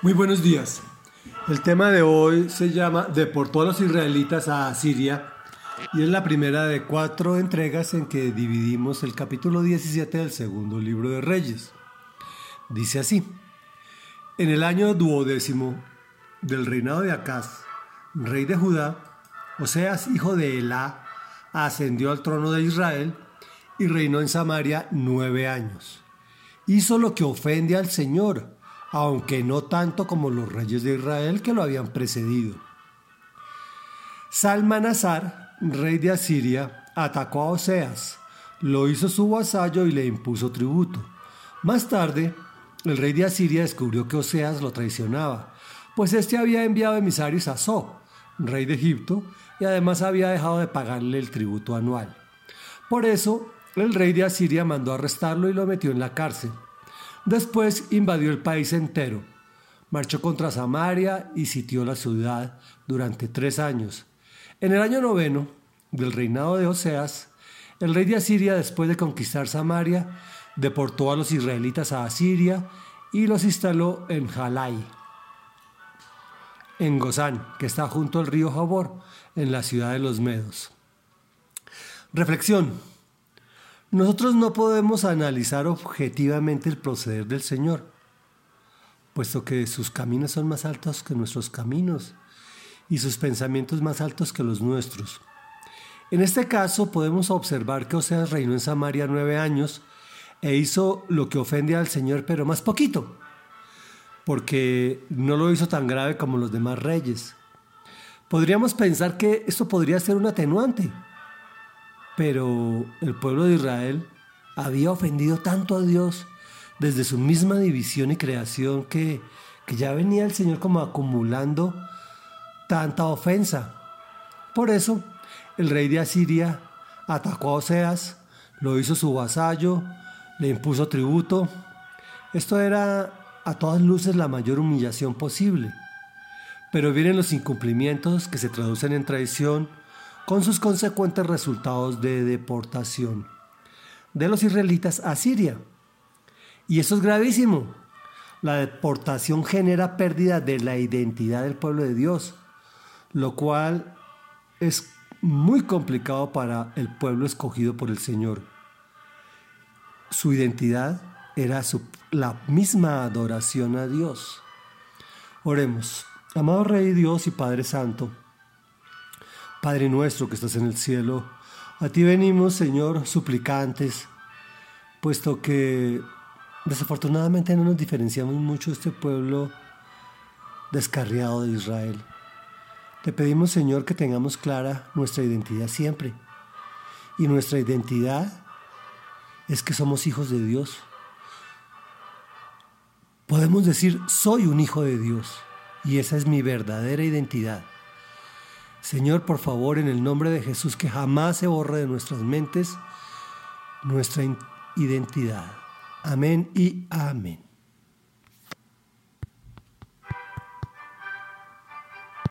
Muy buenos días. El tema de hoy se llama Deportó a los israelitas a Siria y es la primera de cuatro entregas en que dividimos el capítulo 17 del segundo libro de Reyes. Dice así, en el año duodécimo del reinado de Acaz, rey de Judá, Oseas, hijo de Elá, ascendió al trono de Israel y reinó en Samaria nueve años. Hizo lo que ofende al Señor, aunque no tanto como los reyes de Israel que lo habían precedido. Salmanasar, rey de Asiria, atacó a Oseas, lo hizo su vasallo y le impuso tributo. Más tarde, el rey de Asiria descubrió que Oseas lo traicionaba, pues éste había enviado emisarios a So, rey de Egipto, y además había dejado de pagarle el tributo anual. Por eso, el rey de Asiria mandó arrestarlo y lo metió en la cárcel. Después invadió el país entero, marchó contra Samaria y sitió la ciudad durante tres años. En el año noveno del reinado de Oseas, el rey de Asiria, después de conquistar Samaria, deportó a los israelitas a Asiria y los instaló en Jalai, en Gozán, que está junto al río Jabor, en la ciudad de los Medos. Reflexión. Nosotros no podemos analizar objetivamente el proceder del Señor, puesto que sus caminos son más altos que nuestros caminos y sus pensamientos más altos que los nuestros. En este caso podemos observar que Oseas reinó en Samaria nueve años e hizo lo que ofende al Señor, pero más poquito, porque no lo hizo tan grave como los demás reyes. Podríamos pensar que esto podría ser un atenuante, pero el pueblo de Israel había ofendido tanto a Dios desde su misma división y creación que, que ya venía el Señor como acumulando tanta ofensa. Por eso, el rey de Asiria atacó a Oseas, lo hizo su vasallo, le impuso tributo. Esto era a todas luces la mayor humillación posible. Pero vienen los incumplimientos que se traducen en traición, con sus consecuentes resultados de deportación de los israelitas a Siria. Y eso es gravísimo. La deportación genera pérdida de la identidad del pueblo de Dios, lo cual es muy complicado para el pueblo escogido por el Señor. Su identidad era la misma adoración a Dios. Oremos. Amado Rey Dios y Padre Santo, Padre nuestro que estás en el cielo, a ti venimos, Señor, suplicantes, puesto que desafortunadamente no nos diferenciamos mucho de este pueblo descarriado de Israel. Te pedimos, Señor, que tengamos clara nuestra identidad siempre. Y nuestra identidad es que somos hijos de Dios. Podemos decir, soy un hijo de Dios. Y esa es mi verdadera identidad. Señor, por favor, en el nombre de Jesús, que jamás se borre de nuestras mentes nuestra identidad. Amén y amén.